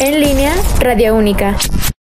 En línea, Radio Única.